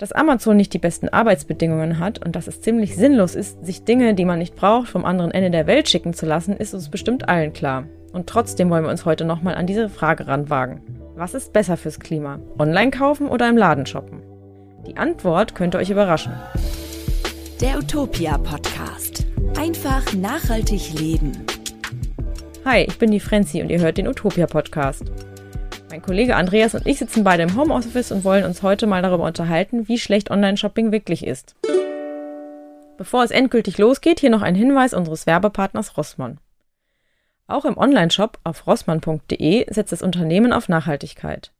Dass Amazon nicht die besten Arbeitsbedingungen hat und dass es ziemlich sinnlos ist, sich Dinge, die man nicht braucht, vom anderen Ende der Welt schicken zu lassen, ist uns bestimmt allen klar. Und trotzdem wollen wir uns heute nochmal an diese Frage ranwagen. Was ist besser fürs Klima? Online kaufen oder im Laden shoppen? Die Antwort könnte euch überraschen. Der Utopia Podcast. Einfach nachhaltig leben. Hi, ich bin die Frenzi und ihr hört den Utopia Podcast. Mein Kollege Andreas und ich sitzen beide im Homeoffice und wollen uns heute mal darüber unterhalten, wie schlecht Online-Shopping wirklich ist. Bevor es endgültig losgeht, hier noch ein Hinweis unseres Werbepartners Rossmann. Auch im Online-Shop auf rossmann.de setzt das Unternehmen auf Nachhaltigkeit.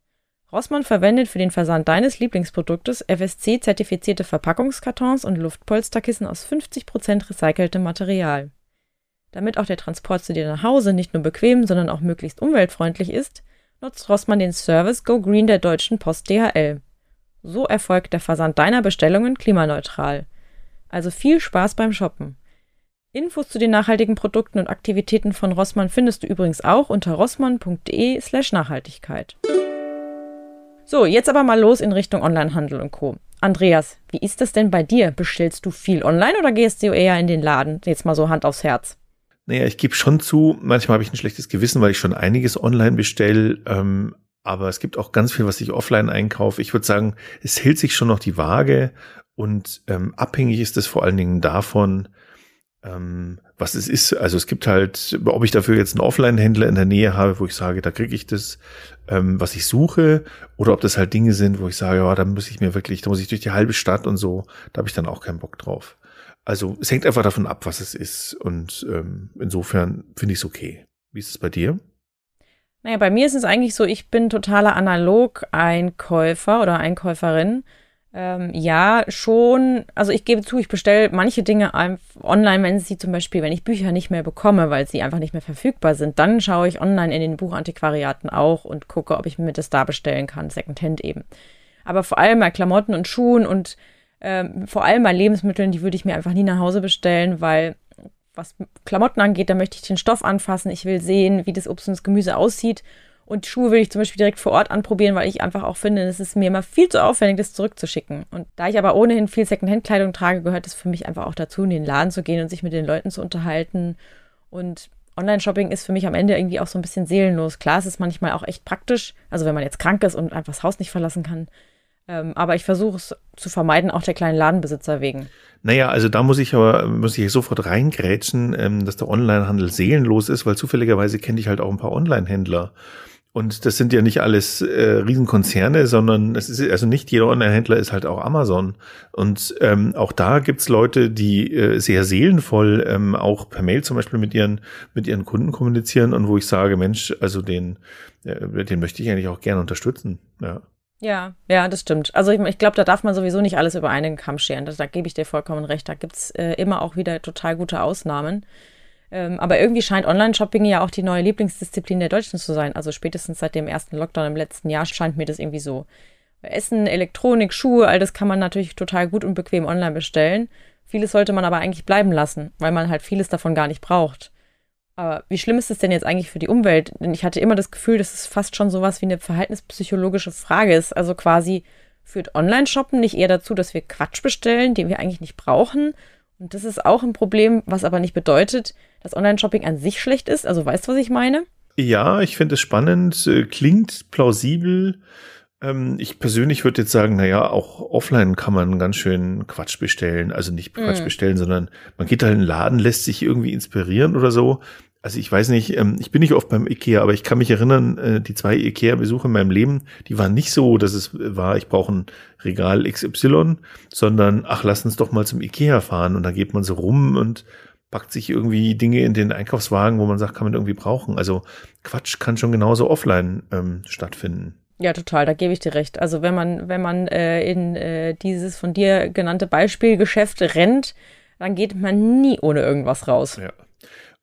Rossmann verwendet für den Versand deines Lieblingsproduktes FSC-zertifizierte Verpackungskartons und Luftpolsterkissen aus 50% recyceltem Material. Damit auch der Transport zu dir nach Hause nicht nur bequem, sondern auch möglichst umweltfreundlich ist, nutzt Rossmann den Service Go Green der Deutschen Post DHL. So erfolgt der Versand deiner Bestellungen klimaneutral. Also viel Spaß beim Shoppen. Infos zu den nachhaltigen Produkten und Aktivitäten von Rossmann findest du übrigens auch unter rossmann.de slash Nachhaltigkeit. So, jetzt aber mal los in Richtung Onlinehandel und Co. Andreas, wie ist das denn bei dir? Bestellst du viel online oder gehst du eher in den Laden? Jetzt mal so Hand aufs Herz. Naja, ich gebe schon zu, manchmal habe ich ein schlechtes Gewissen, weil ich schon einiges online bestelle. Ähm, aber es gibt auch ganz viel, was ich offline einkaufe. Ich würde sagen, es hält sich schon noch die Waage und ähm, abhängig ist es vor allen Dingen davon, ähm, was es ist. Also es gibt halt, ob ich dafür jetzt einen Offline-Händler in der Nähe habe, wo ich sage, da kriege ich das, ähm, was ich suche, oder ob das halt Dinge sind, wo ich sage, ja, da muss ich mir wirklich, da muss ich durch die halbe Stadt und so, da habe ich dann auch keinen Bock drauf. Also es hängt einfach davon ab, was es ist. Und ähm, insofern finde ich es okay. Wie ist es bei dir? Naja, bei mir ist es eigentlich so, ich bin totaler Analog-Einkäufer oder Einkäuferin. Ähm, ja, schon. Also ich gebe zu, ich bestelle manche Dinge online, wenn sie zum Beispiel, wenn ich Bücher nicht mehr bekomme, weil sie einfach nicht mehr verfügbar sind, dann schaue ich online in den Buchantiquariaten auch und gucke, ob ich mir das da bestellen kann, Secondhand eben. Aber vor allem bei Klamotten und Schuhen und ähm, vor allem bei Lebensmitteln, die würde ich mir einfach nie nach Hause bestellen, weil was Klamotten angeht, da möchte ich den Stoff anfassen. Ich will sehen, wie das Obst und das Gemüse aussieht. Und Schuhe will ich zum Beispiel direkt vor Ort anprobieren, weil ich einfach auch finde, es ist mir immer viel zu aufwendig, das zurückzuschicken. Und da ich aber ohnehin viel Secondhand-Kleidung trage, gehört es für mich einfach auch dazu, in den Laden zu gehen und sich mit den Leuten zu unterhalten. Und Online-Shopping ist für mich am Ende irgendwie auch so ein bisschen seelenlos. Klar, es ist manchmal auch echt praktisch. Also wenn man jetzt krank ist und einfach das Haus nicht verlassen kann, ähm, aber ich versuche es zu vermeiden, auch der kleinen Ladenbesitzer wegen. Naja, also da muss ich aber, muss ich sofort reingrätschen, ähm, dass der Onlinehandel seelenlos ist, weil zufälligerweise kenne ich halt auch ein paar Online-Händler. Und das sind ja nicht alles äh, Riesenkonzerne, sondern es ist also nicht jeder Online-Händler ist halt auch Amazon. Und ähm, auch da gibt's Leute, die äh, sehr seelenvoll ähm, auch per Mail zum Beispiel mit ihren mit ihren Kunden kommunizieren und wo ich sage, Mensch, also den äh, den möchte ich eigentlich auch gerne unterstützen. Ja. Ja, ja, das stimmt. Also ich, ich glaube, da darf man sowieso nicht alles über einen Kamm scheren. Da, da gebe ich dir vollkommen recht. Da gibt's äh, immer auch wieder total gute Ausnahmen. Ähm, aber irgendwie scheint Online-Shopping ja auch die neue Lieblingsdisziplin der Deutschen zu sein. Also spätestens seit dem ersten Lockdown im letzten Jahr scheint mir das irgendwie so. Essen, Elektronik, Schuhe, all das kann man natürlich total gut und bequem online bestellen. Vieles sollte man aber eigentlich bleiben lassen, weil man halt vieles davon gar nicht braucht. Aber wie schlimm ist es denn jetzt eigentlich für die Umwelt? Denn ich hatte immer das Gefühl, dass es fast schon sowas wie eine verhaltenspsychologische Frage ist. Also quasi führt Online-Shoppen nicht eher dazu, dass wir Quatsch bestellen, den wir eigentlich nicht brauchen? Und das ist auch ein Problem, was aber nicht bedeutet, dass Online-Shopping an sich schlecht ist. Also weißt du, was ich meine? Ja, ich finde es spannend, äh, klingt plausibel. Ähm, ich persönlich würde jetzt sagen, naja, auch offline kann man ganz schön Quatsch bestellen. Also nicht Quatsch mm. bestellen, sondern man geht halt in den Laden, lässt sich irgendwie inspirieren oder so also ich weiß nicht, ähm, ich bin nicht oft beim Ikea, aber ich kann mich erinnern, äh, die zwei Ikea-Besuche in meinem Leben, die waren nicht so, dass es war, ich brauche ein Regal XY, sondern ach, lass uns doch mal zum Ikea fahren und dann geht man so rum und packt sich irgendwie Dinge in den Einkaufswagen, wo man sagt, kann man irgendwie brauchen. Also Quatsch kann schon genauso offline ähm, stattfinden. Ja, total, da gebe ich dir recht. Also wenn man, wenn man äh, in äh, dieses von dir genannte Beispielgeschäft rennt, dann geht man nie ohne irgendwas raus. Ja.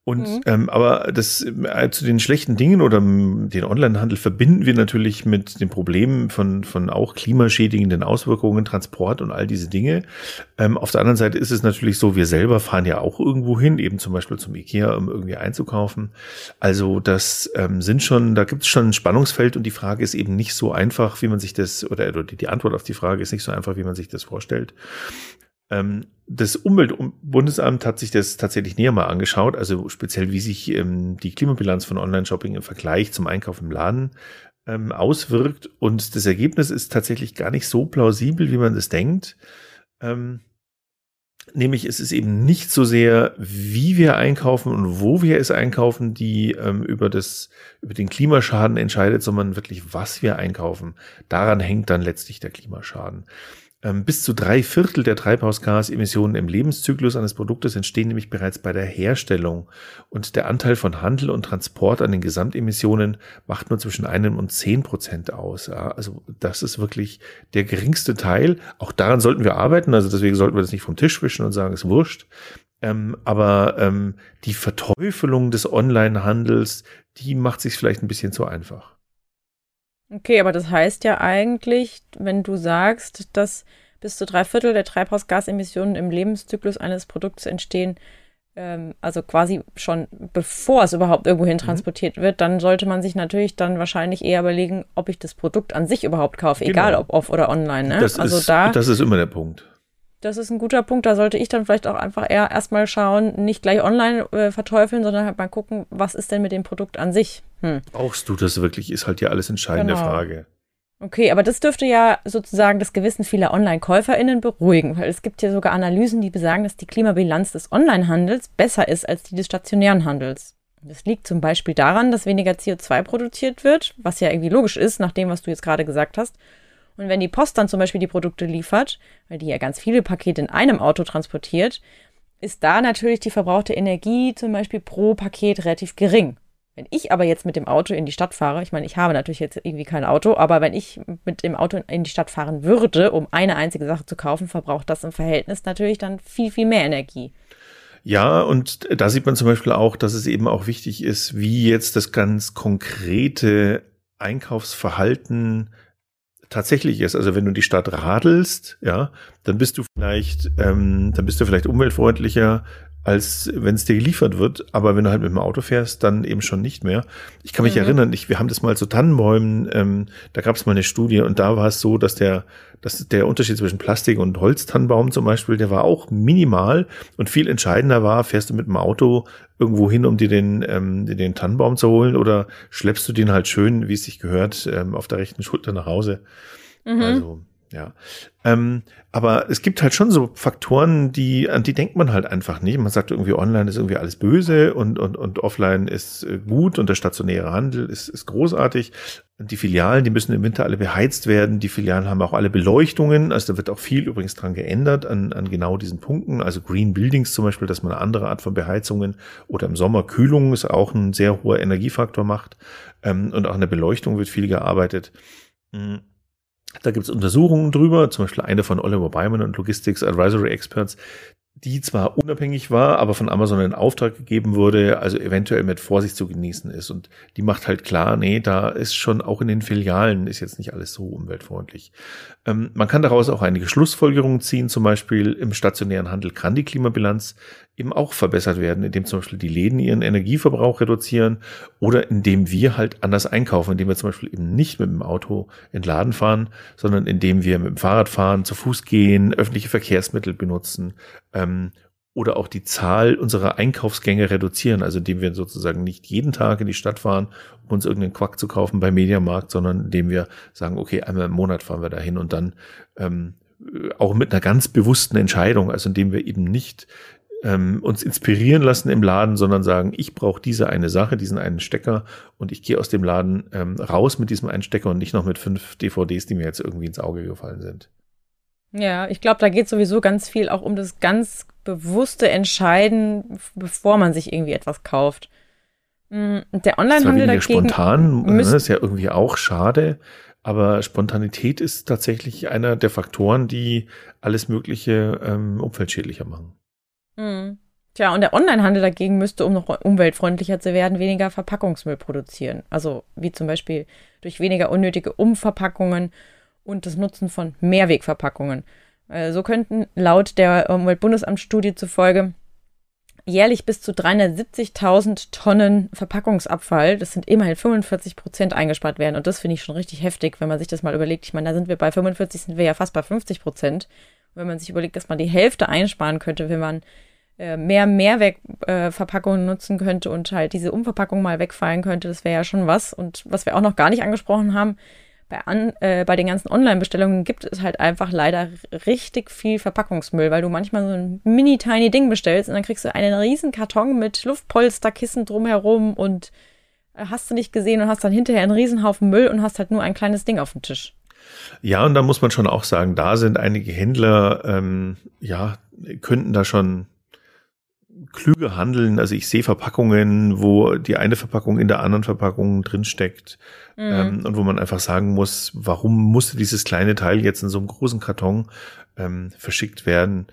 Und mhm. ähm, aber das äh, zu den schlechten Dingen oder den Onlinehandel verbinden wir natürlich mit den Problemen von von auch klimaschädigenden Auswirkungen, Transport und all diese Dinge. Ähm, auf der anderen Seite ist es natürlich so, wir selber fahren ja auch irgendwo hin, eben zum Beispiel zum Ikea, um irgendwie einzukaufen. Also das ähm, sind schon, da gibt es schon ein Spannungsfeld und die Frage ist eben nicht so einfach, wie man sich das oder, oder die Antwort auf die Frage ist nicht so einfach, wie man sich das vorstellt. Ähm, das Umweltbundesamt hat sich das tatsächlich näher mal angeschaut, also speziell wie sich ähm, die Klimabilanz von Online-Shopping im Vergleich zum Einkauf im Laden ähm, auswirkt. Und das Ergebnis ist tatsächlich gar nicht so plausibel, wie man das denkt. Ähm, nämlich es ist eben nicht so sehr, wie wir einkaufen und wo wir es einkaufen, die ähm, über das über den Klimaschaden entscheidet, sondern wirklich, was wir einkaufen. Daran hängt dann letztlich der Klimaschaden. Ähm, bis zu drei Viertel der Treibhausgasemissionen im Lebenszyklus eines Produktes entstehen nämlich bereits bei der Herstellung. Und der Anteil von Handel und Transport an den Gesamtemissionen macht nur zwischen einem und zehn Prozent aus. also das ist wirklich der geringste Teil. Auch daran sollten wir arbeiten. Also deswegen sollten wir das nicht vom Tisch wischen und sagen, es wurscht. Ähm, aber ähm, die Verteufelung des Onlinehandels, die macht sich vielleicht ein bisschen zu einfach. Okay, aber das heißt ja eigentlich, wenn du sagst, dass bis zu drei Viertel der Treibhausgasemissionen im Lebenszyklus eines Produkts entstehen, ähm, also quasi schon bevor es überhaupt irgendwohin mhm. transportiert wird, dann sollte man sich natürlich dann wahrscheinlich eher überlegen, ob ich das Produkt an sich überhaupt kaufe, genau. egal ob off oder online. Ne? Das also ist, da, das ist immer der Punkt. Das ist ein guter Punkt. Da sollte ich dann vielleicht auch einfach eher erstmal schauen, nicht gleich online äh, verteufeln, sondern halt mal gucken, was ist denn mit dem Produkt an sich. Hm. Brauchst du das wirklich? Ist halt ja alles entscheidende genau. Frage. Okay, aber das dürfte ja sozusagen das Gewissen vieler Online-KäuferInnen beruhigen, weil es gibt ja sogar Analysen, die besagen, dass die Klimabilanz des Online-Handels besser ist als die des stationären Handels. Das liegt zum Beispiel daran, dass weniger CO2 produziert wird, was ja irgendwie logisch ist, nach dem, was du jetzt gerade gesagt hast. Und wenn die Post dann zum Beispiel die Produkte liefert, weil die ja ganz viele Pakete in einem Auto transportiert, ist da natürlich die verbrauchte Energie zum Beispiel pro Paket relativ gering. Wenn ich aber jetzt mit dem Auto in die Stadt fahre, ich meine, ich habe natürlich jetzt irgendwie kein Auto, aber wenn ich mit dem Auto in die Stadt fahren würde, um eine einzige Sache zu kaufen, verbraucht das im Verhältnis natürlich dann viel, viel mehr Energie. Ja, und da sieht man zum Beispiel auch, dass es eben auch wichtig ist, wie jetzt das ganz konkrete Einkaufsverhalten tatsächlich ist. Also wenn du die Stadt radelst, ja, dann bist du vielleicht, ähm, dann bist du vielleicht umweltfreundlicher, als wenn es dir geliefert wird. Aber wenn du halt mit dem Auto fährst, dann eben schon nicht mehr. Ich kann mich mhm. erinnern, ich, wir haben das mal zu Tannenbäumen, ähm, da gab es mal eine Studie und da war es so, dass der, dass der Unterschied zwischen Plastik und Holztannenbaum zum Beispiel, der war auch minimal und viel entscheidender war, fährst du mit dem Auto irgendwo hin, um dir den, ähm, den Tannenbaum zu holen oder schleppst du den halt schön, wie es sich gehört, ähm, auf der rechten Schulter nach Hause. Mhm. Also ja. Ähm, aber es gibt halt schon so Faktoren, die, an die denkt man halt einfach nicht. Man sagt irgendwie, online ist irgendwie alles böse und, und, und offline ist äh, gut und der stationäre Handel ist, ist großartig. Die Filialen, die müssen im Winter alle beheizt werden. Die Filialen haben auch alle Beleuchtungen. Also da wird auch viel übrigens dran geändert an, an genau diesen Punkten. Also Green Buildings zum Beispiel, dass man eine andere Art von Beheizungen oder im Sommer Kühlung ist auch ein sehr hoher Energiefaktor macht. Ähm, und auch in der Beleuchtung wird viel gearbeitet. Mhm. Da gibt es Untersuchungen drüber, zum Beispiel eine von Oliver Byman und Logistics Advisory Experts, die zwar unabhängig war, aber von Amazon in Auftrag gegeben wurde, also eventuell mit Vorsicht zu genießen ist. Und die macht halt klar, nee, da ist schon auch in den Filialen ist jetzt nicht alles so umweltfreundlich. Ähm, man kann daraus auch einige Schlussfolgerungen ziehen, zum Beispiel im stationären Handel kann die Klimabilanz eben auch verbessert werden, indem zum Beispiel die Läden ihren Energieverbrauch reduzieren oder indem wir halt anders einkaufen, indem wir zum Beispiel eben nicht mit dem Auto in den Laden fahren, sondern indem wir mit dem Fahrrad fahren, zu Fuß gehen, öffentliche Verkehrsmittel benutzen ähm, oder auch die Zahl unserer Einkaufsgänge reduzieren, also indem wir sozusagen nicht jeden Tag in die Stadt fahren, um uns irgendeinen Quack zu kaufen beim Mediamarkt, sondern indem wir sagen, okay, einmal im Monat fahren wir dahin und dann ähm, auch mit einer ganz bewussten Entscheidung, also indem wir eben nicht ähm, uns inspirieren lassen im Laden, sondern sagen, ich brauche diese eine Sache, diesen einen Stecker und ich gehe aus dem Laden ähm, raus mit diesem einen Stecker und nicht noch mit fünf DVDs, die mir jetzt irgendwie ins Auge gefallen sind. Ja, ich glaube, da geht sowieso ganz viel auch um das ganz bewusste Entscheiden, bevor man sich irgendwie etwas kauft. Mm, der Onlinehandel dagegen spontan, ne, ist ja irgendwie auch schade, aber Spontanität ist tatsächlich einer der Faktoren, die alles Mögliche ähm, umweltschädlicher machen. Mhm. Tja, und der Onlinehandel dagegen müsste, um noch umweltfreundlicher zu werden, weniger Verpackungsmüll produzieren. Also wie zum Beispiel durch weniger unnötige Umverpackungen und das Nutzen von Mehrwegverpackungen. Äh, so könnten laut der Umweltbundesamtsstudie zufolge jährlich bis zu 370.000 Tonnen Verpackungsabfall, das sind immerhin 45 Prozent eingespart werden. Und das finde ich schon richtig heftig, wenn man sich das mal überlegt. Ich meine, da sind wir bei 45, sind wir ja fast bei 50 Prozent. Wenn man sich überlegt, dass man die Hälfte einsparen könnte, wenn man äh, mehr Mehrwegverpackungen äh, nutzen könnte und halt diese Umverpackung mal wegfallen könnte, das wäre ja schon was. Und was wir auch noch gar nicht angesprochen haben, bei, an, äh, bei den ganzen Online-Bestellungen gibt es halt einfach leider richtig viel Verpackungsmüll, weil du manchmal so ein mini-tiny Ding bestellst und dann kriegst du einen riesen Karton mit Luftpolsterkissen drumherum und hast du nicht gesehen und hast dann hinterher einen Riesenhaufen Müll und hast halt nur ein kleines Ding auf dem Tisch. Ja, und da muss man schon auch sagen, da sind einige Händler, ähm, ja, könnten da schon klüger handeln. Also ich sehe Verpackungen, wo die eine Verpackung in der anderen Verpackung drinsteckt mhm. ähm, und wo man einfach sagen muss, warum musste dieses kleine Teil jetzt in so einem großen Karton ähm, verschickt werden?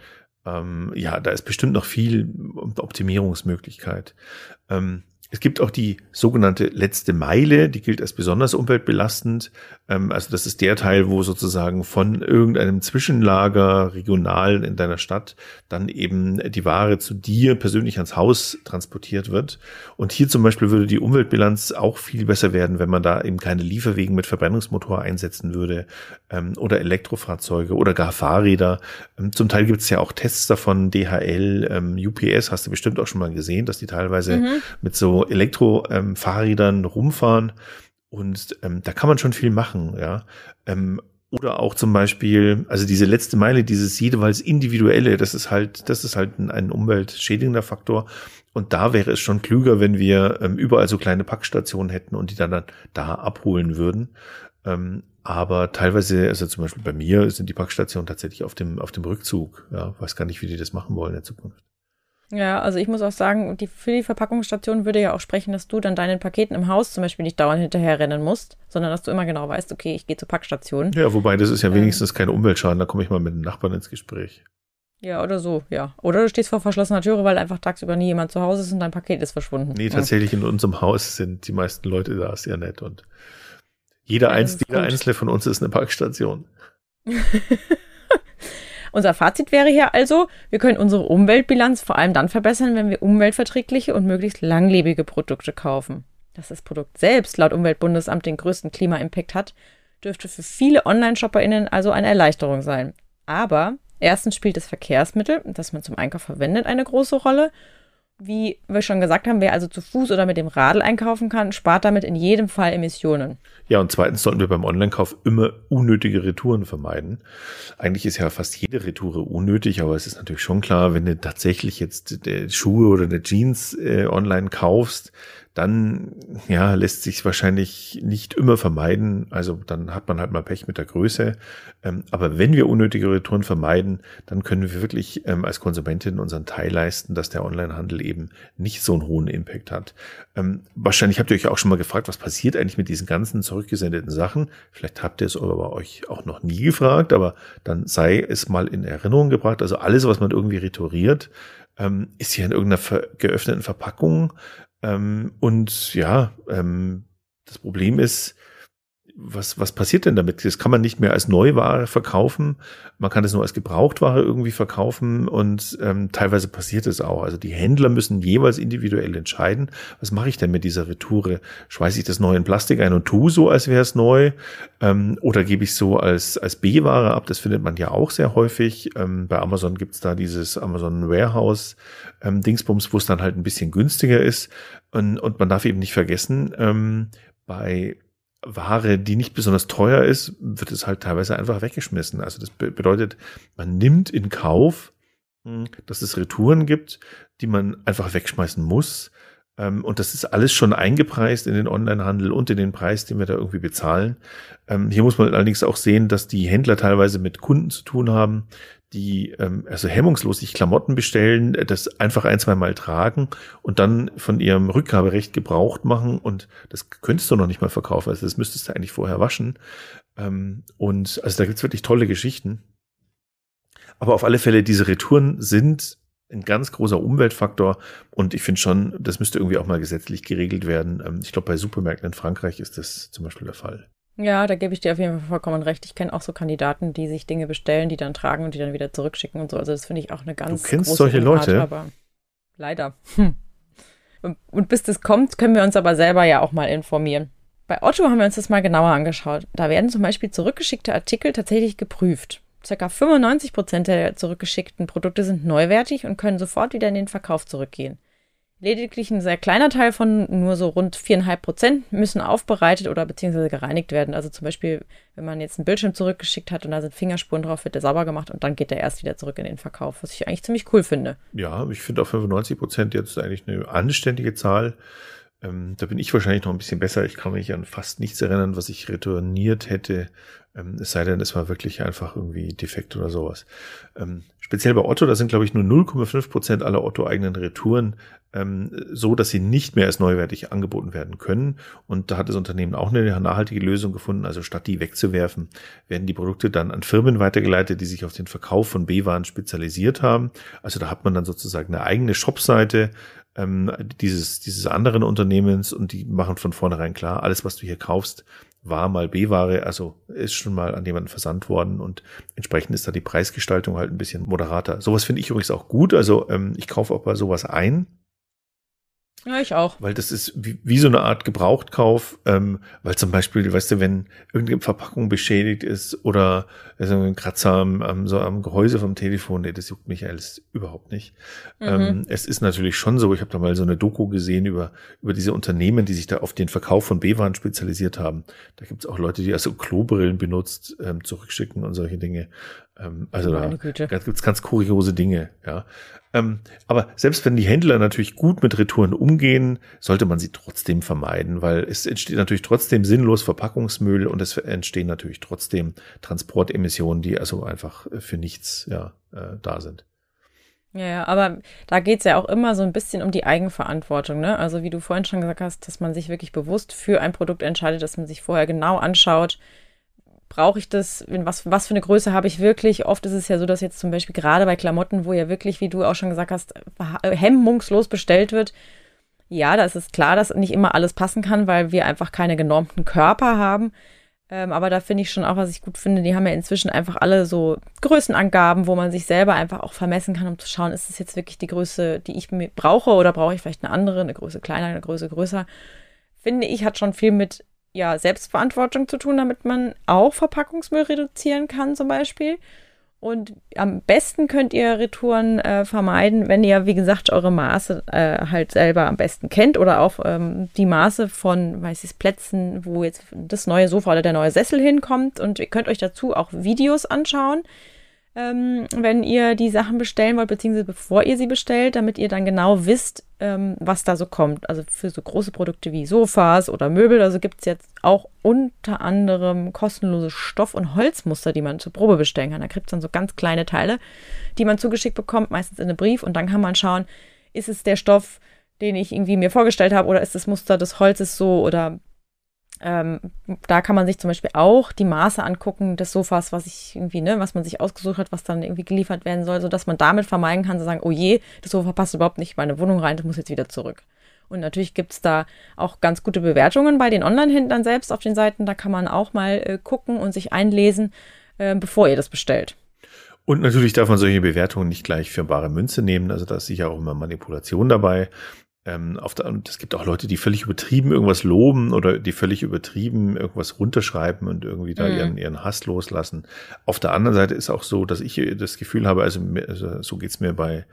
Ähm, ja, da ist bestimmt noch viel Optimierungsmöglichkeit. Ähm, es gibt auch die sogenannte letzte Meile, die gilt als besonders umweltbelastend. Ähm, also das ist der Teil, wo sozusagen von irgendeinem Zwischenlager regional in deiner Stadt dann eben die Ware zu dir persönlich ans Haus transportiert wird. Und hier zum Beispiel würde die Umweltbilanz auch viel besser werden, wenn man da eben keine Lieferwegen mit Verbrennungsmotor einsetzen würde ähm, oder Elektrofahrzeuge oder gar Fahrräder. Ähm, zum Teil gibt es ja auch Tests davon, DHL, UPS hast du bestimmt auch schon mal gesehen, dass die teilweise mhm. mit so Elektrofahrrädern ähm, rumfahren. Und ähm, da kann man schon viel machen, ja. Ähm, oder auch zum Beispiel, also diese letzte Meile, dieses jeweils individuelle, das ist halt, das ist halt ein, ein umweltschädigender Faktor. Und da wäre es schon klüger, wenn wir ähm, überall so kleine Packstationen hätten und die dann, dann da abholen würden. Ähm, aber teilweise, also zum Beispiel bei mir sind die Packstationen tatsächlich auf dem, auf dem Rückzug. Ja, weiß gar nicht, wie die das machen wollen in der Zukunft. Ja, also ich muss auch sagen, die, für die Verpackungsstation würde ja auch sprechen, dass du dann deinen Paketen im Haus zum Beispiel nicht dauernd hinterher rennen musst, sondern dass du immer genau weißt, okay, ich gehe zur Packstation. Ja, wobei das ist ja ähm, wenigstens ähm, kein Umweltschaden, da komme ich mal mit dem Nachbarn ins Gespräch. Ja, oder so, ja. Oder du stehst vor verschlossener Türe, weil einfach tagsüber nie jemand zu Hause ist und dein Paket ist verschwunden. Nee, tatsächlich in unserem Haus sind die meisten Leute da sehr nett und jeder, ja, eins, jeder einzelne von uns ist eine Packstation. Unser Fazit wäre hier also, wir können unsere Umweltbilanz vor allem dann verbessern, wenn wir umweltverträgliche und möglichst langlebige Produkte kaufen. Dass das Produkt selbst laut Umweltbundesamt den größten Klima-Impact hat, dürfte für viele Online-ShopperInnen also eine Erleichterung sein. Aber erstens spielt das Verkehrsmittel, das man zum Einkauf verwendet, eine große Rolle wie wir schon gesagt haben, wer also zu Fuß oder mit dem Radl einkaufen kann, spart damit in jedem Fall Emissionen. Ja, und zweitens sollten wir beim Online-Kauf immer unnötige Retouren vermeiden. Eigentlich ist ja fast jede Retoure unnötig, aber es ist natürlich schon klar, wenn du tatsächlich jetzt Schuhe oder eine Jeans äh, online kaufst, dann ja, lässt sich wahrscheinlich nicht immer vermeiden. Also dann hat man halt mal Pech mit der Größe. Ähm, aber wenn wir unnötige Retouren vermeiden, dann können wir wirklich ähm, als Konsumentin unseren Teil leisten, dass der Onlinehandel eben nicht so einen hohen Impact hat. Ähm, wahrscheinlich habt ihr euch auch schon mal gefragt, was passiert eigentlich mit diesen ganzen zurückgesendeten Sachen? Vielleicht habt ihr es aber bei euch auch noch nie gefragt, aber dann sei es mal in Erinnerung gebracht. Also alles, was man irgendwie retouriert, ist hier in irgendeiner geöffneten Verpackung ähm, und ja, ähm, das Problem ist, was, was passiert denn damit? Das kann man nicht mehr als Neuware verkaufen. Man kann es nur als Gebrauchtware irgendwie verkaufen und ähm, teilweise passiert es auch. Also die Händler müssen jeweils individuell entscheiden, was mache ich denn mit dieser Retoure? Schweiße ich das neu in Plastik ein und tue so, als wäre es neu? Ähm, oder gebe ich so als, als B-Ware ab? Das findet man ja auch sehr häufig. Ähm, bei Amazon gibt's da dieses Amazon Warehouse ähm, Dingsbums, wo es dann halt ein bisschen günstiger ist. Und, und man darf eben nicht vergessen, ähm, bei Ware, die nicht besonders teuer ist, wird es halt teilweise einfach weggeschmissen. Also das bedeutet, man nimmt in Kauf, hm, dass es Retouren gibt, die man einfach wegschmeißen muss. Ähm, und das ist alles schon eingepreist in den Onlinehandel und in den Preis, den wir da irgendwie bezahlen. Ähm, hier muss man allerdings auch sehen, dass die Händler teilweise mit Kunden zu tun haben, die ähm, also hemmungslos sich Klamotten bestellen, das einfach ein, zwei Mal tragen und dann von ihrem Rückgaberecht gebraucht machen und das könntest du noch nicht mal verkaufen. Also das müsstest du eigentlich vorher waschen. Ähm, und also da gibt's wirklich tolle Geschichten. Aber auf alle Fälle, diese Retouren sind ein ganz großer Umweltfaktor und ich finde schon, das müsste irgendwie auch mal gesetzlich geregelt werden. Ähm, ich glaube, bei Supermärkten in Frankreich ist das zum Beispiel der Fall. Ja, da gebe ich dir auf jeden Fall vollkommen recht. Ich kenne auch so Kandidaten, die sich Dinge bestellen, die dann tragen und die dann wieder zurückschicken und so. Also das finde ich auch eine ganz Du kennst solche Unart, Leute? Aber leider. Hm. Und bis das kommt, können wir uns aber selber ja auch mal informieren. Bei Otto haben wir uns das mal genauer angeschaut. Da werden zum Beispiel zurückgeschickte Artikel tatsächlich geprüft. Circa 95 Prozent der zurückgeschickten Produkte sind neuwertig und können sofort wieder in den Verkauf zurückgehen. Lediglich ein sehr kleiner Teil von nur so rund viereinhalb Prozent müssen aufbereitet oder beziehungsweise gereinigt werden. Also zum Beispiel, wenn man jetzt einen Bildschirm zurückgeschickt hat und da sind Fingerspuren drauf, wird der sauber gemacht und dann geht der erst wieder zurück in den Verkauf, was ich eigentlich ziemlich cool finde. Ja, ich finde auch 95 Prozent jetzt eigentlich eine anständige Zahl. Ähm, da bin ich wahrscheinlich noch ein bisschen besser. Ich kann mich an fast nichts erinnern, was ich retourniert hätte. Ähm, es sei denn, es war wirklich einfach irgendwie defekt oder sowas. Ähm, speziell bei Otto, da sind, glaube ich, nur 0,5 Prozent aller Otto-eigenen Retouren ähm, so, dass sie nicht mehr als neuwertig angeboten werden können. Und da hat das Unternehmen auch eine nachhaltige Lösung gefunden. Also statt die wegzuwerfen, werden die Produkte dann an Firmen weitergeleitet, die sich auf den Verkauf von B-Waren spezialisiert haben. Also da hat man dann sozusagen eine eigene Shopseite, ähm, dieses, dieses anderen Unternehmens und die machen von vornherein klar, alles, was du hier kaufst, war mal B-Ware, also ist schon mal an jemanden versandt worden und entsprechend ist da die Preisgestaltung halt ein bisschen moderater. Sowas finde ich übrigens auch gut. Also ähm, ich kaufe auch bei sowas ein, ja, ich auch. Weil das ist wie, wie so eine Art Gebrauchtkauf, ähm, weil zum Beispiel, weißt du, wenn irgendeine Verpackung beschädigt ist oder also ein Kratzer am, am, so am Gehäuse vom Telefon, nee, das juckt mich alles überhaupt nicht. Mhm. Ähm, es ist natürlich schon so, ich habe da mal so eine Doku gesehen über, über diese Unternehmen, die sich da auf den Verkauf von B-Waren spezialisiert haben. Da gibt es auch Leute, die also Klobrillen benutzt, ähm, zurückschicken und solche Dinge. Ähm, also da gibt es ganz kuriose Dinge, ja. Ähm, aber selbst wenn die Händler natürlich gut mit Retouren umgehen, sollte man sie trotzdem vermeiden, weil es entsteht natürlich trotzdem sinnlos Verpackungsmüll und es entstehen natürlich trotzdem Transportemissionen, die also einfach für nichts ja, äh, da sind. Ja, ja, aber da geht's ja auch immer so ein bisschen um die Eigenverantwortung, ne? Also wie du vorhin schon gesagt hast, dass man sich wirklich bewusst für ein Produkt entscheidet, dass man sich vorher genau anschaut, brauche ich das, was, was für eine Größe habe ich wirklich? Oft ist es ja so, dass jetzt zum Beispiel gerade bei Klamotten, wo ja wirklich, wie du auch schon gesagt hast, hemmungslos bestellt wird, ja, da ist es klar, dass nicht immer alles passen kann, weil wir einfach keine genormten Körper haben. Ähm, aber da finde ich schon auch, was ich gut finde, die haben ja inzwischen einfach alle so Größenangaben, wo man sich selber einfach auch vermessen kann, um zu schauen, ist es jetzt wirklich die Größe, die ich brauche oder brauche ich vielleicht eine andere, eine Größe kleiner, eine Größe größer. Finde ich, hat schon viel mit ja, Selbstverantwortung zu tun, damit man auch Verpackungsmüll reduzieren kann zum Beispiel. Und am besten könnt ihr Retouren äh, vermeiden, wenn ihr, wie gesagt, eure Maße äh, halt selber am besten kennt oder auch ähm, die Maße von, weiß ich, Plätzen, wo jetzt das neue Sofa oder der neue Sessel hinkommt. Und ihr könnt euch dazu auch Videos anschauen ähm, wenn ihr die Sachen bestellen wollt, beziehungsweise bevor ihr sie bestellt, damit ihr dann genau wisst, ähm, was da so kommt. Also für so große Produkte wie Sofas oder Möbel, also gibt es jetzt auch unter anderem kostenlose Stoff- und Holzmuster, die man zur Probe bestellen kann. Da kriegt es dann so ganz kleine Teile, die man zugeschickt bekommt, meistens in einem Brief und dann kann man schauen, ist es der Stoff, den ich irgendwie mir vorgestellt habe oder ist das Muster des Holzes so oder ähm, da kann man sich zum Beispiel auch die Maße angucken des Sofas, was ich irgendwie, ne, was man sich ausgesucht hat, was dann irgendwie geliefert werden soll, sodass man damit vermeiden kann, zu sagen, oh je, das Sofa passt überhaupt nicht in meine Wohnung rein, das muss jetzt wieder zurück. Und natürlich gibt es da auch ganz gute Bewertungen bei den Online-Händlern selbst auf den Seiten. Da kann man auch mal äh, gucken und sich einlesen, äh, bevor ihr das bestellt. Und natürlich darf man solche Bewertungen nicht gleich für bare Münze nehmen. Also da ist sicher auch immer Manipulation dabei. Ähm, auf der, und es gibt auch Leute, die völlig übertrieben irgendwas loben oder die völlig übertrieben irgendwas runterschreiben und irgendwie da mhm. ihren, ihren Hass loslassen. Auf der anderen Seite ist auch so, dass ich das Gefühl habe, also, also so geht's mir bei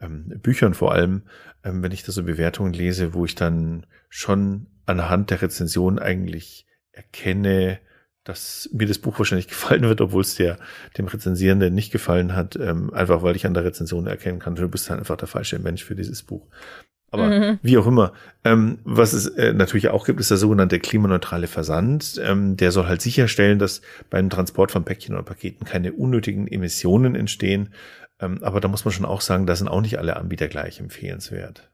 ähm, Büchern vor allem, ähm, wenn ich da so Bewertungen lese, wo ich dann schon anhand der Rezension eigentlich erkenne, dass mir das Buch wahrscheinlich gefallen wird, obwohl es der, dem Rezensierenden nicht gefallen hat, ähm, einfach weil ich an der Rezension erkennen kann, du bist halt einfach der falsche Mensch für dieses Buch. Aber mhm. wie auch immer. Ähm, was es äh, natürlich auch gibt, ist der sogenannte klimaneutrale Versand. Ähm, der soll halt sicherstellen, dass beim Transport von Päckchen oder Paketen keine unnötigen Emissionen entstehen. Ähm, aber da muss man schon auch sagen, da sind auch nicht alle Anbieter gleich empfehlenswert.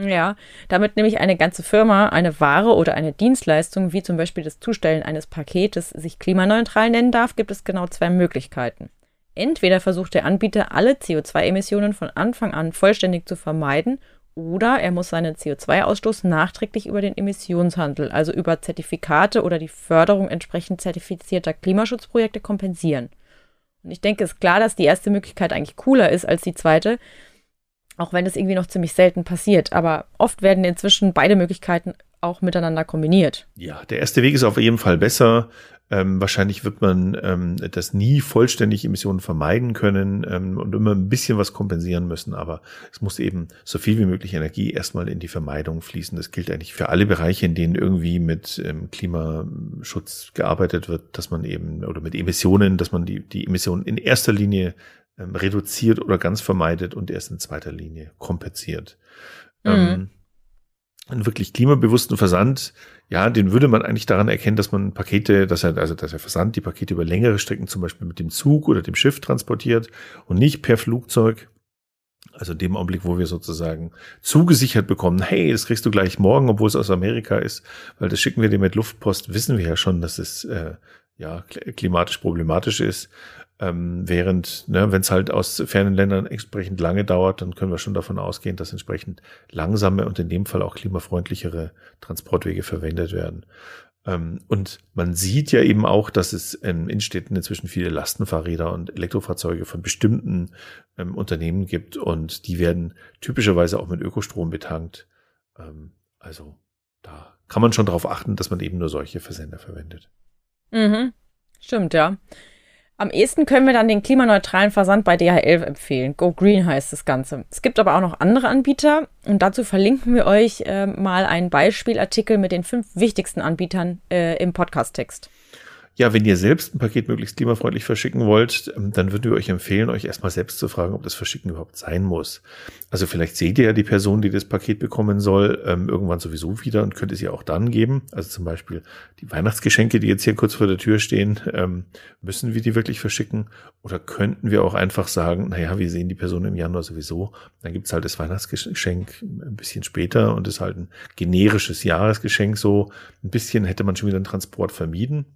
Ja, damit nämlich eine ganze Firma eine Ware oder eine Dienstleistung, wie zum Beispiel das Zustellen eines Paketes, sich klimaneutral nennen darf, gibt es genau zwei Möglichkeiten. Entweder versucht der Anbieter alle CO2-Emissionen von Anfang an vollständig zu vermeiden oder er muss seinen CO2-Ausstoß nachträglich über den Emissionshandel, also über Zertifikate oder die Förderung entsprechend zertifizierter Klimaschutzprojekte kompensieren. Und ich denke, es ist klar, dass die erste Möglichkeit eigentlich cooler ist als die zweite, auch wenn das irgendwie noch ziemlich selten passiert. Aber oft werden inzwischen beide Möglichkeiten auch miteinander kombiniert. Ja, der erste Weg ist auf jeden Fall besser. Ähm, wahrscheinlich wird man ähm, das nie vollständig Emissionen vermeiden können ähm, und immer ein bisschen was kompensieren müssen. Aber es muss eben so viel wie möglich Energie erstmal in die Vermeidung fließen. Das gilt eigentlich für alle Bereiche, in denen irgendwie mit ähm, Klimaschutz gearbeitet wird, dass man eben oder mit Emissionen, dass man die, die Emissionen in erster Linie ähm, reduziert oder ganz vermeidet und erst in zweiter Linie kompensiert. Mhm. Ähm, einen wirklich klimabewussten Versand, ja, den würde man eigentlich daran erkennen, dass man Pakete, dass er, also dass er Versand die Pakete über längere Strecken zum Beispiel mit dem Zug oder dem Schiff transportiert und nicht per Flugzeug. Also dem Augenblick, wo wir sozusagen zugesichert bekommen, hey, das kriegst du gleich morgen, obwohl es aus Amerika ist, weil das schicken wir dir mit Luftpost, wissen wir ja schon, dass es äh, ja klimatisch problematisch ist. Ähm, während, ne, wenn es halt aus fernen Ländern entsprechend lange dauert, dann können wir schon davon ausgehen, dass entsprechend langsame und in dem Fall auch klimafreundlichere Transportwege verwendet werden. Ähm, und man sieht ja eben auch, dass es in Innenstädten inzwischen viele Lastenfahrräder und Elektrofahrzeuge von bestimmten ähm, Unternehmen gibt und die werden typischerweise auch mit Ökostrom betankt. Ähm, also da kann man schon darauf achten, dass man eben nur solche Versender verwendet. Mhm. Stimmt, ja. Am ehesten können wir dann den klimaneutralen Versand bei DHL empfehlen. Go Green heißt das Ganze. Es gibt aber auch noch andere Anbieter und dazu verlinken wir euch äh, mal einen Beispielartikel mit den fünf wichtigsten Anbietern äh, im Podcast-Text. Ja, wenn ihr selbst ein Paket möglichst klimafreundlich verschicken wollt, ähm, dann würden wir euch empfehlen, euch erstmal selbst zu fragen, ob das Verschicken überhaupt sein muss. Also vielleicht seht ihr ja die Person, die das Paket bekommen soll, ähm, irgendwann sowieso wieder und könnt es ihr auch dann geben. Also zum Beispiel die Weihnachtsgeschenke, die jetzt hier kurz vor der Tür stehen, ähm, müssen wir die wirklich verschicken? Oder könnten wir auch einfach sagen, naja, wir sehen die Person im Januar sowieso, dann gibt's halt das Weihnachtsgeschenk ein bisschen später und ist halt ein generisches Jahresgeschenk so. Ein bisschen hätte man schon wieder einen Transport vermieden.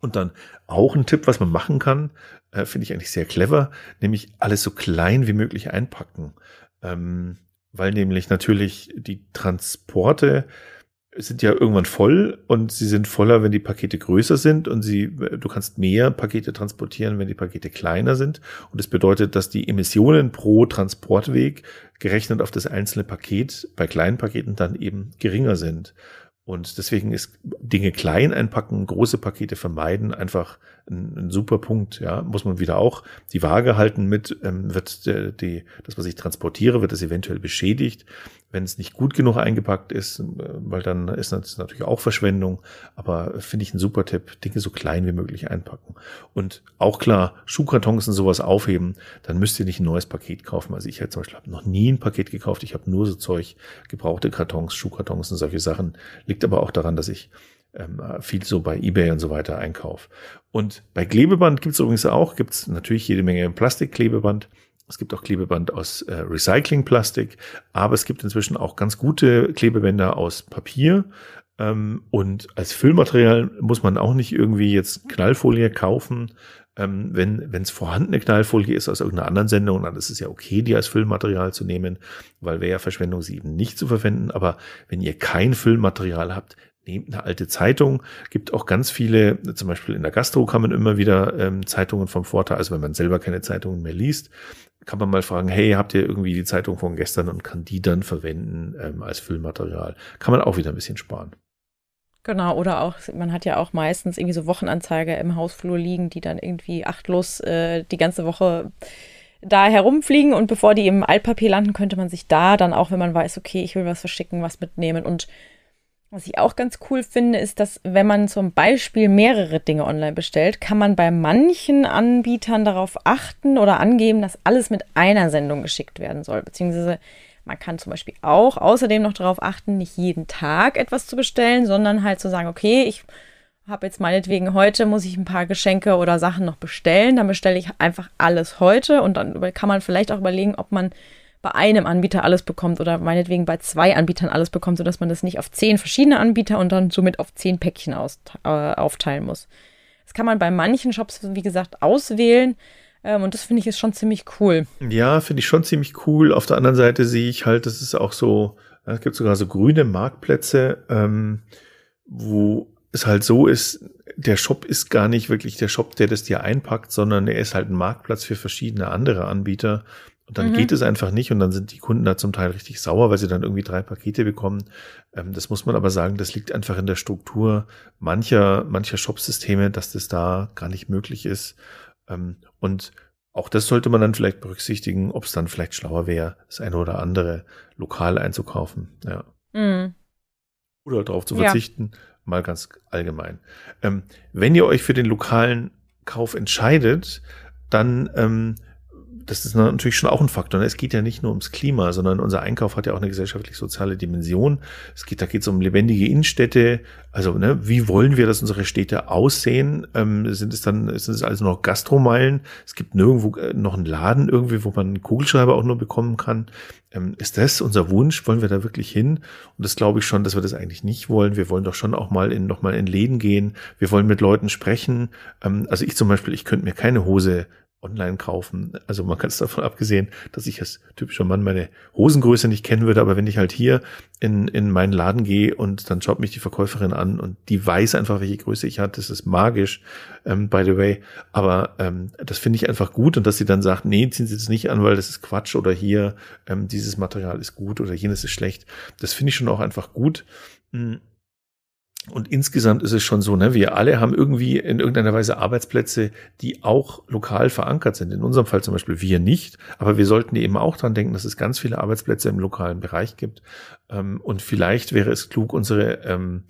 Und dann auch ein Tipp, was man machen kann, äh, finde ich eigentlich sehr clever, nämlich alles so klein wie möglich einpacken. Ähm, weil nämlich natürlich die Transporte sind ja irgendwann voll und sie sind voller, wenn die Pakete größer sind und sie, du kannst mehr Pakete transportieren, wenn die Pakete kleiner sind. Und das bedeutet, dass die Emissionen pro Transportweg gerechnet auf das einzelne Paket bei kleinen Paketen dann eben geringer sind. Und deswegen ist Dinge klein einpacken, große Pakete vermeiden, einfach ein, ein super Punkt. Ja, muss man wieder auch die Waage halten mit, ähm, wird der, die, das, was ich transportiere, wird es eventuell beschädigt wenn es nicht gut genug eingepackt ist, äh, weil dann ist das natürlich auch Verschwendung. Aber finde ich ein super Tipp, Dinge so klein wie möglich einpacken. Und auch klar, Schuhkartons und sowas aufheben, dann müsst ihr nicht ein neues Paket kaufen. Also ich hätte zum Beispiel habe noch nie ein Paket gekauft. Ich habe nur so Zeug, gebrauchte Kartons, Schuhkartons und solche Sachen. Liegt aber auch daran, dass ich ähm, viel so bei eBay und so weiter einkaufe. Und bei Klebeband gibt es übrigens auch, gibt es natürlich jede Menge Plastikklebeband. Es gibt auch Klebeband aus äh, Recyclingplastik, aber es gibt inzwischen auch ganz gute Klebebänder aus Papier. Ähm, und als Füllmaterial muss man auch nicht irgendwie jetzt Knallfolie kaufen. Ähm, wenn es vorhandene Knallfolie ist aus irgendeiner anderen Sendung, dann ist es ja okay, die als Füllmaterial zu nehmen, weil wäre ja Verschwendung, sie eben nicht zu verwenden. Aber wenn ihr kein Füllmaterial habt, nehmt eine alte Zeitung. Gibt auch ganz viele, zum Beispiel in der Gastro kann man immer wieder ähm, Zeitungen vom Vorteil, also wenn man selber keine Zeitungen mehr liest, kann man mal fragen, hey, habt ihr irgendwie die Zeitung von gestern und kann die dann verwenden ähm, als Füllmaterial? Kann man auch wieder ein bisschen sparen. Genau, oder auch, man hat ja auch meistens irgendwie so Wochenanzeiger im Hausflur liegen, die dann irgendwie achtlos äh, die ganze Woche da herumfliegen und bevor die im Altpapier landen, könnte man sich da dann auch, wenn man weiß, okay, ich will was verschicken, was mitnehmen und was ich auch ganz cool finde, ist, dass wenn man zum Beispiel mehrere Dinge online bestellt, kann man bei manchen Anbietern darauf achten oder angeben, dass alles mit einer Sendung geschickt werden soll. Beziehungsweise man kann zum Beispiel auch außerdem noch darauf achten, nicht jeden Tag etwas zu bestellen, sondern halt zu sagen, okay, ich habe jetzt meinetwegen heute, muss ich ein paar Geschenke oder Sachen noch bestellen, dann bestelle ich einfach alles heute und dann kann man vielleicht auch überlegen, ob man bei einem Anbieter alles bekommt oder meinetwegen bei zwei Anbietern alles bekommt, sodass man das nicht auf zehn verschiedene Anbieter und dann somit auf zehn Päckchen aus, äh, aufteilen muss. Das kann man bei manchen Shops, wie gesagt, auswählen. Ähm, und das finde ich ist schon ziemlich cool. Ja, finde ich schon ziemlich cool. Auf der anderen Seite sehe ich halt, das ist auch so, es gibt sogar so grüne Marktplätze, ähm, wo es halt so ist, der Shop ist gar nicht wirklich der Shop, der das dir einpackt, sondern er ist halt ein Marktplatz für verschiedene andere Anbieter. Und dann mhm. geht es einfach nicht und dann sind die Kunden da zum Teil richtig sauer, weil sie dann irgendwie drei Pakete bekommen. Ähm, das muss man aber sagen, das liegt einfach in der Struktur mancher, mancher Shopsysteme, dass das da gar nicht möglich ist. Ähm, und auch das sollte man dann vielleicht berücksichtigen, ob es dann vielleicht schlauer wäre, das eine oder andere lokal einzukaufen. Ja. Mhm. Oder darauf zu verzichten, ja. mal ganz allgemein. Ähm, wenn ihr euch für den lokalen Kauf entscheidet, dann ähm, das ist natürlich schon auch ein Faktor. Ne? Es geht ja nicht nur ums Klima, sondern unser Einkauf hat ja auch eine gesellschaftlich-soziale Dimension. Es geht, da geht es um lebendige Innenstädte. Also, ne, wie wollen wir, dass unsere Städte aussehen? Ähm, sind es dann, sind es also noch Gastromeilen? Es gibt nirgendwo äh, noch einen Laden irgendwie, wo man einen Kugelschreiber auch nur bekommen kann. Ähm, ist das unser Wunsch? Wollen wir da wirklich hin? Und das glaube ich schon, dass wir das eigentlich nicht wollen. Wir wollen doch schon auch mal in, noch mal in Läden gehen. Wir wollen mit Leuten sprechen. Ähm, also ich zum Beispiel, ich könnte mir keine Hose online kaufen. Also man kann es davon abgesehen, dass ich als typischer Mann meine Hosengröße nicht kennen würde, aber wenn ich halt hier in, in meinen Laden gehe und dann schaut mich die Verkäuferin an und die weiß einfach, welche Größe ich hatte, das ist magisch, ähm, by the way. Aber ähm, das finde ich einfach gut und dass sie dann sagt, nee, ziehen Sie das nicht an, weil das ist Quatsch oder hier ähm, dieses Material ist gut oder jenes ist schlecht. Das finde ich schon auch einfach gut. Mhm und insgesamt ist es schon so, ne, wir alle haben irgendwie in irgendeiner Weise Arbeitsplätze, die auch lokal verankert sind. In unserem Fall zum Beispiel wir nicht, aber wir sollten eben auch dran denken, dass es ganz viele Arbeitsplätze im lokalen Bereich gibt. Ähm, und vielleicht wäre es klug, unsere ähm,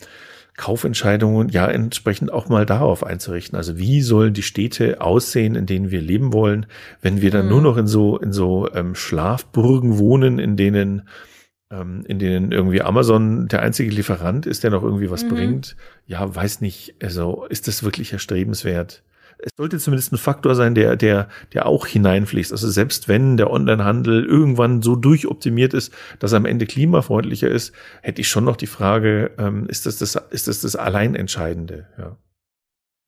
Kaufentscheidungen ja entsprechend auch mal darauf einzurichten. Also wie sollen die Städte aussehen, in denen wir leben wollen, wenn wir dann mhm. nur noch in so in so ähm, Schlafburgen wohnen, in denen ähm, in denen irgendwie Amazon der einzige Lieferant ist, der noch irgendwie was mhm. bringt. Ja, weiß nicht, also ist das wirklich erstrebenswert? Es sollte zumindest ein Faktor sein, der, der, der auch hineinfließt. Also selbst wenn der Onlinehandel irgendwann so durchoptimiert ist, dass er am Ende klimafreundlicher ist, hätte ich schon noch die Frage, ähm, ist das das, ist das das Alleinentscheidende? Ja.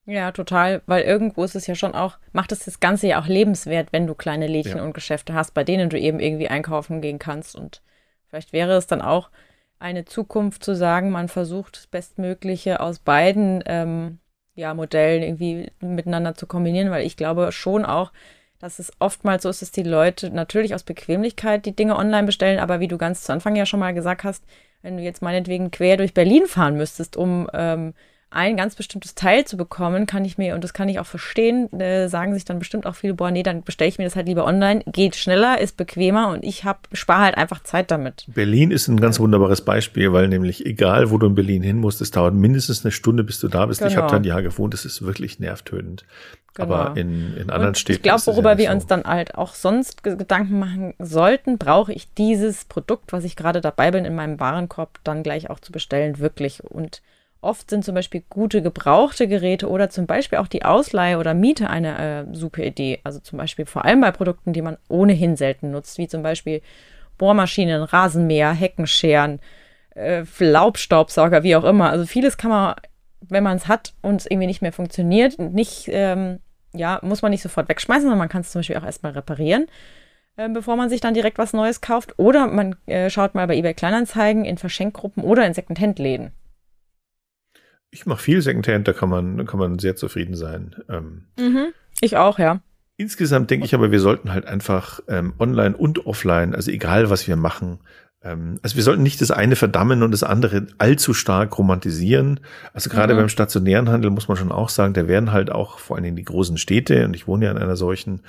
Ja, total, weil irgendwo ist es ja schon auch, macht es das Ganze ja auch lebenswert, wenn du kleine Lädchen ja. und Geschäfte hast, bei denen du eben irgendwie einkaufen gehen kannst und Vielleicht wäre es dann auch eine Zukunft zu sagen, man versucht das Bestmögliche aus beiden ähm, ja, Modellen irgendwie miteinander zu kombinieren, weil ich glaube schon auch, dass es oftmals so ist, dass die Leute natürlich aus Bequemlichkeit die Dinge online bestellen, aber wie du ganz zu Anfang ja schon mal gesagt hast, wenn du jetzt meinetwegen quer durch Berlin fahren müsstest, um ähm, ein ganz bestimmtes Teil zu bekommen, kann ich mir, und das kann ich auch verstehen, äh, sagen sich dann bestimmt auch viele, boah, nee, dann bestelle ich mir das halt lieber online, geht schneller, ist bequemer und ich hab, spare halt einfach Zeit damit. Berlin ist ein ganz wunderbares Beispiel, weil nämlich egal, wo du in Berlin hin musst, es dauert mindestens eine Stunde, bis du da bist. Genau. Ich habe da ein Jahr gewohnt, das ist wirklich nervtötend. Genau. Aber in, in anderen und Städten. Ich glaube, worüber ja wir so. uns dann halt auch sonst Gedanken machen sollten, brauche ich dieses Produkt, was ich gerade dabei bin, in meinem Warenkorb dann gleich auch zu bestellen, wirklich. Und Oft sind zum Beispiel gute gebrauchte Geräte oder zum Beispiel auch die Ausleihe oder Miete eine äh, super Idee. Also zum Beispiel vor allem bei Produkten, die man ohnehin selten nutzt, wie zum Beispiel Bohrmaschinen, Rasenmäher, Heckenscheren, äh, Laubstaubsauger, wie auch immer. Also vieles kann man, wenn man es hat und es irgendwie nicht mehr funktioniert, nicht, ähm, ja, muss man nicht sofort wegschmeißen, sondern man kann es zum Beispiel auch erstmal reparieren äh, bevor man sich dann direkt was Neues kauft. Oder man äh, schaut mal bei eBay Kleinanzeigen in Verschenkgruppen oder in Secondhand-Läden. Ich mache viel Secondhand, da kann man, kann man sehr zufrieden sein. Ähm, mhm, ich auch, ja. Insgesamt denke ich aber, wir sollten halt einfach ähm, online und offline, also egal was wir machen, also wir sollten nicht das eine verdammen und das andere allzu stark romantisieren. Also gerade mhm. beim stationären Handel muss man schon auch sagen, da werden halt auch vor allen Dingen die großen Städte, und ich wohne ja in einer solchen,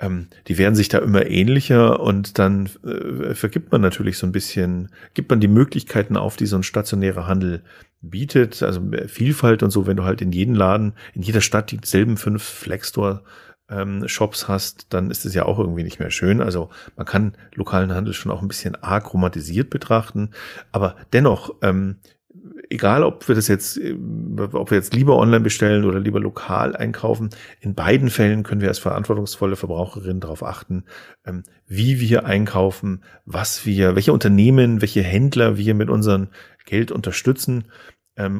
ähm, die werden sich da immer ähnlicher und dann äh, vergibt man natürlich so ein bisschen, gibt man die Möglichkeiten auf, die so ein stationärer Handel bietet, also Vielfalt und so, wenn du halt in jedem Laden, in jeder Stadt dieselben fünf Flexstore ähm, Shops hast, dann ist es ja auch irgendwie nicht mehr schön. Also man kann lokalen Handel schon auch ein bisschen arg betrachten, aber dennoch, ähm, egal ob wir das jetzt, äh, ob wir jetzt lieber online bestellen oder lieber lokal einkaufen, in beiden Fällen können wir als verantwortungsvolle Verbraucherinnen darauf achten, ähm, wie wir einkaufen, was wir, welche Unternehmen, welche Händler wir mit unserem Geld unterstützen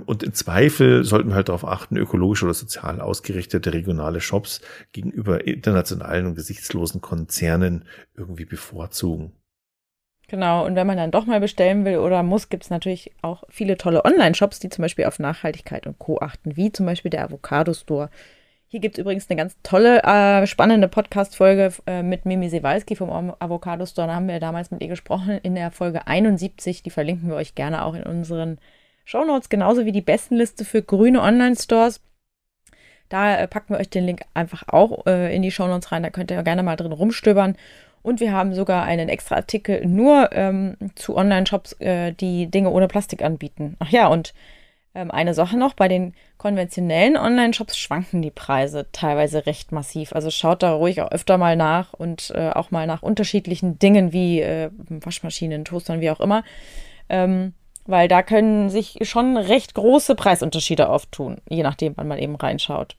und im Zweifel sollten wir halt darauf achten, ökologisch oder sozial ausgerichtete regionale Shops gegenüber internationalen und gesichtslosen Konzernen irgendwie bevorzugen. Genau, und wenn man dann doch mal bestellen will oder muss, gibt es natürlich auch viele tolle Online-Shops, die zum Beispiel auf Nachhaltigkeit und Co. achten, wie zum Beispiel der Avocado Store. Hier gibt es übrigens eine ganz tolle, äh, spannende Podcast-Folge äh, mit Mimi Sewalski vom Avocado Store. Da haben wir damals mit ihr gesprochen in der Folge 71. Die verlinken wir euch gerne auch in unseren Shownotes, genauso wie die Bestenliste für grüne Online-Stores. Da äh, packen wir euch den Link einfach auch äh, in die Shownotes rein. Da könnt ihr gerne mal drin rumstöbern. Und wir haben sogar einen extra Artikel nur ähm, zu Online-Shops, äh, die Dinge ohne Plastik anbieten. Ach ja, und ähm, eine Sache noch, bei den konventionellen Online-Shops schwanken die Preise teilweise recht massiv. Also schaut da ruhig auch öfter mal nach und äh, auch mal nach unterschiedlichen Dingen wie äh, Waschmaschinen, Toastern, wie auch immer. Ähm, weil da können sich schon recht große Preisunterschiede auftun, je nachdem, wann man eben reinschaut.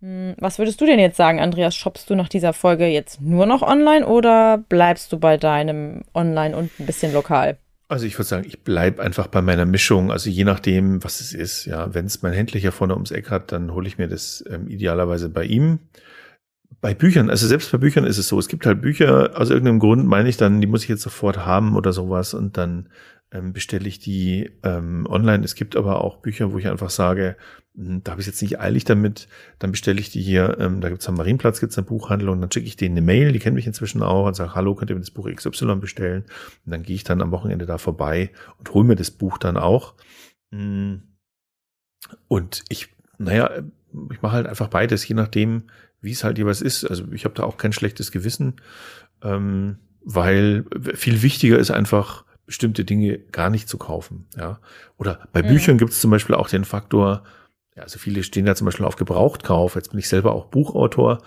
Hm, was würdest du denn jetzt sagen, Andreas? Shoppst du nach dieser Folge jetzt nur noch online oder bleibst du bei deinem Online und ein bisschen lokal? Also ich würde sagen, ich bleibe einfach bei meiner Mischung. Also je nachdem, was es ist. Ja, wenn es mein Händler vorne ums Eck hat, dann hole ich mir das ähm, idealerweise bei ihm. Bei Büchern, also selbst bei Büchern ist es so, es gibt halt Bücher, aus irgendeinem Grund meine ich dann, die muss ich jetzt sofort haben oder sowas und dann ähm, bestelle ich die ähm, online. Es gibt aber auch Bücher, wo ich einfach sage, hm, da habe ich jetzt nicht eilig damit, dann bestelle ich die hier, ähm, da gibt es am Marienplatz, gibt es eine Buchhandlung, dann schicke ich denen eine Mail, die kennen mich inzwischen auch und sage, hallo, könnt ihr mir das Buch XY bestellen? Und dann gehe ich dann am Wochenende da vorbei und hole mir das Buch dann auch. Hm. Und ich, naja, ich mache halt einfach beides, je nachdem, wie es halt jeweils ist. Also ich habe da auch kein schlechtes Gewissen, ähm, weil viel wichtiger ist einfach, bestimmte Dinge gar nicht zu kaufen. Ja. Oder bei mhm. Büchern gibt es zum Beispiel auch den Faktor, ja, also viele stehen da zum Beispiel auf Gebrauchtkauf. Jetzt bin ich selber auch Buchautor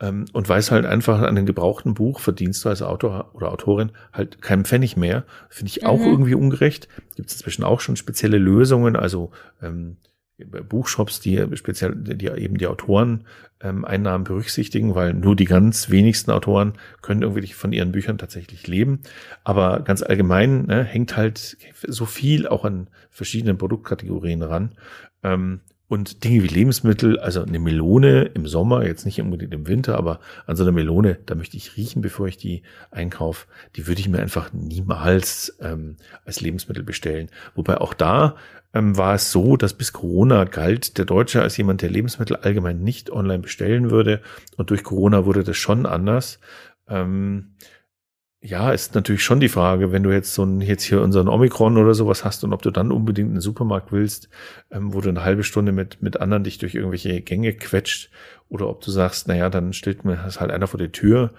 ähm, und weiß halt einfach, an einem gebrauchten Buch verdienst du als Autor oder Autorin halt keinen Pfennig mehr. Finde ich auch mhm. irgendwie ungerecht. Gibt es inzwischen auch schon spezielle Lösungen, also ähm, Buchshops, die speziell, die eben die Autoren ähm, Einnahmen berücksichtigen, weil nur die ganz wenigsten Autoren können irgendwie von ihren Büchern tatsächlich leben. Aber ganz allgemein ne, hängt halt so viel auch an verschiedenen Produktkategorien ran. Ähm, und Dinge wie Lebensmittel, also eine Melone im Sommer, jetzt nicht unbedingt im Winter, aber an so einer Melone, da möchte ich riechen, bevor ich die einkaufe. Die würde ich mir einfach niemals ähm, als Lebensmittel bestellen. Wobei auch da ähm, war es so, dass bis Corona galt der Deutsche als jemand, der Lebensmittel allgemein nicht online bestellen würde. Und durch Corona wurde das schon anders. Ähm, ja, ist natürlich schon die Frage, wenn du jetzt so ein, jetzt hier unseren Omikron oder sowas hast und ob du dann unbedingt einen Supermarkt willst, ähm, wo du eine halbe Stunde mit, mit anderen dich durch irgendwelche Gänge quetscht oder ob du sagst, naja, dann stellt mir das halt einer vor die Tür.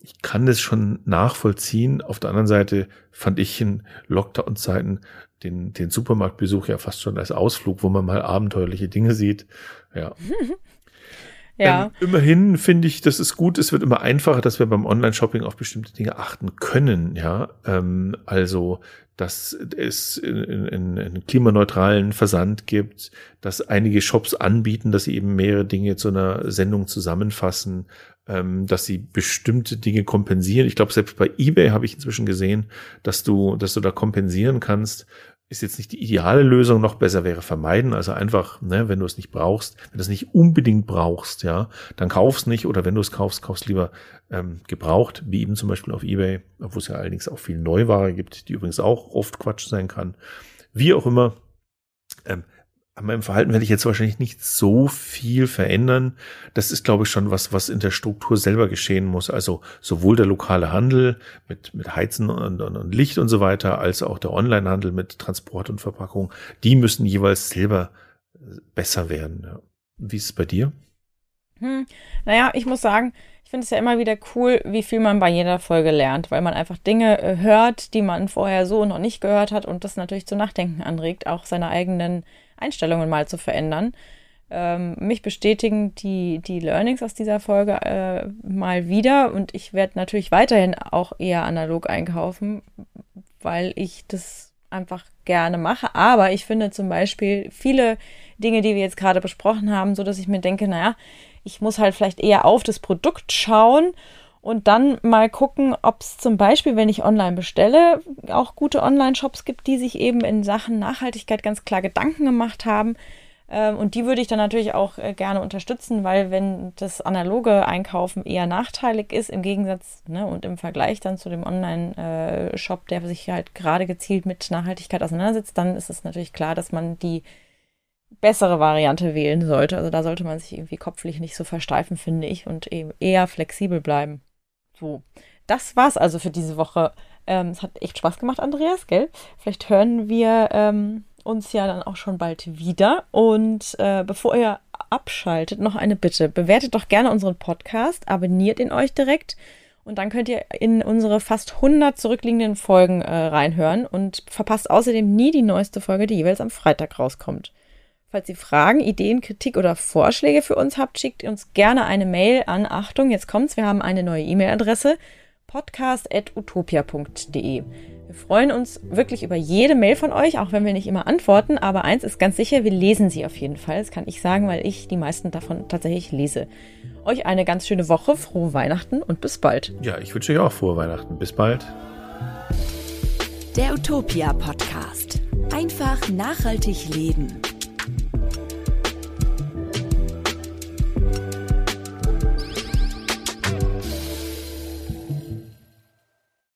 Ich kann das schon nachvollziehen. Auf der anderen Seite fand ich in Lockdown-Zeiten den, den Supermarktbesuch ja fast schon als Ausflug, wo man mal abenteuerliche Dinge sieht. Ja. Ja. Ähm, immerhin finde ich, das ist gut. Es wird immer einfacher, dass wir beim Online-Shopping auf bestimmte Dinge achten können. Ja, ähm, also dass es einen klimaneutralen Versand gibt, dass einige Shops anbieten, dass sie eben mehrere Dinge zu einer Sendung zusammenfassen, ähm, dass sie bestimmte Dinge kompensieren. Ich glaube, selbst bei eBay habe ich inzwischen gesehen, dass du, dass du da kompensieren kannst, ist jetzt nicht die ideale Lösung, noch besser wäre vermeiden. Also einfach, ne, wenn du es nicht brauchst, wenn du es nicht unbedingt brauchst, ja, dann kauf's nicht oder wenn du es kaufst, kaufst lieber ähm, gebraucht, wie eben zum Beispiel auf Ebay, wo es ja allerdings auch viel Neuware gibt, die übrigens auch oft Quatsch sein kann. Wie auch immer, ähm, an meinem Verhalten werde ich jetzt wahrscheinlich nicht so viel verändern. Das ist, glaube ich, schon was, was in der Struktur selber geschehen muss. Also sowohl der lokale Handel mit, mit Heizen und, und, und Licht und so weiter, als auch der Onlinehandel mit Transport und Verpackung. Die müssen jeweils selber äh, besser werden. Wie ist es bei dir? Hm, naja, ich muss sagen, ich finde es ja immer wieder cool, wie viel man bei jeder Folge lernt, weil man einfach Dinge äh, hört, die man vorher so noch nicht gehört hat und das natürlich zu Nachdenken anregt, auch seine eigenen Einstellungen mal zu verändern. Ähm, mich bestätigen die, die Learnings aus dieser Folge äh, mal wieder und ich werde natürlich weiterhin auch eher analog einkaufen, weil ich das einfach gerne mache. Aber ich finde zum Beispiel viele Dinge, die wir jetzt gerade besprochen haben, so dass ich mir denke, naja, ich muss halt vielleicht eher auf das Produkt schauen und dann mal gucken, ob es zum Beispiel, wenn ich online bestelle, auch gute Online-Shops gibt, die sich eben in Sachen Nachhaltigkeit ganz klar Gedanken gemacht haben. Ähm, und die würde ich dann natürlich auch äh, gerne unterstützen, weil wenn das analoge Einkaufen eher nachteilig ist, im Gegensatz ne, und im Vergleich dann zu dem Online-Shop, der sich halt gerade gezielt mit Nachhaltigkeit auseinandersetzt, dann ist es natürlich klar, dass man die bessere Variante wählen sollte. Also da sollte man sich irgendwie kopflich nicht so versteifen, finde ich, und eben eher flexibel bleiben. So, das war's also für diese Woche. Ähm, es hat echt Spaß gemacht, Andreas, gell? Vielleicht hören wir ähm, uns ja dann auch schon bald wieder. Und äh, bevor ihr abschaltet, noch eine Bitte. Bewertet doch gerne unseren Podcast, abonniert ihn euch direkt. Und dann könnt ihr in unsere fast 100 zurückliegenden Folgen äh, reinhören und verpasst außerdem nie die neueste Folge, die jeweils am Freitag rauskommt. Falls ihr Fragen, Ideen, Kritik oder Vorschläge für uns habt, schickt uns gerne eine Mail an Achtung, jetzt kommt's, wir haben eine neue E-Mail-Adresse podcast.utopia.de. Wir freuen uns wirklich über jede Mail von euch, auch wenn wir nicht immer antworten, aber eins ist ganz sicher, wir lesen sie auf jeden Fall. Das kann ich sagen, weil ich die meisten davon tatsächlich lese. Euch eine ganz schöne Woche, frohe Weihnachten und bis bald. Ja, ich wünsche euch auch frohe Weihnachten. Bis bald. Der Utopia Podcast. Einfach nachhaltig leben.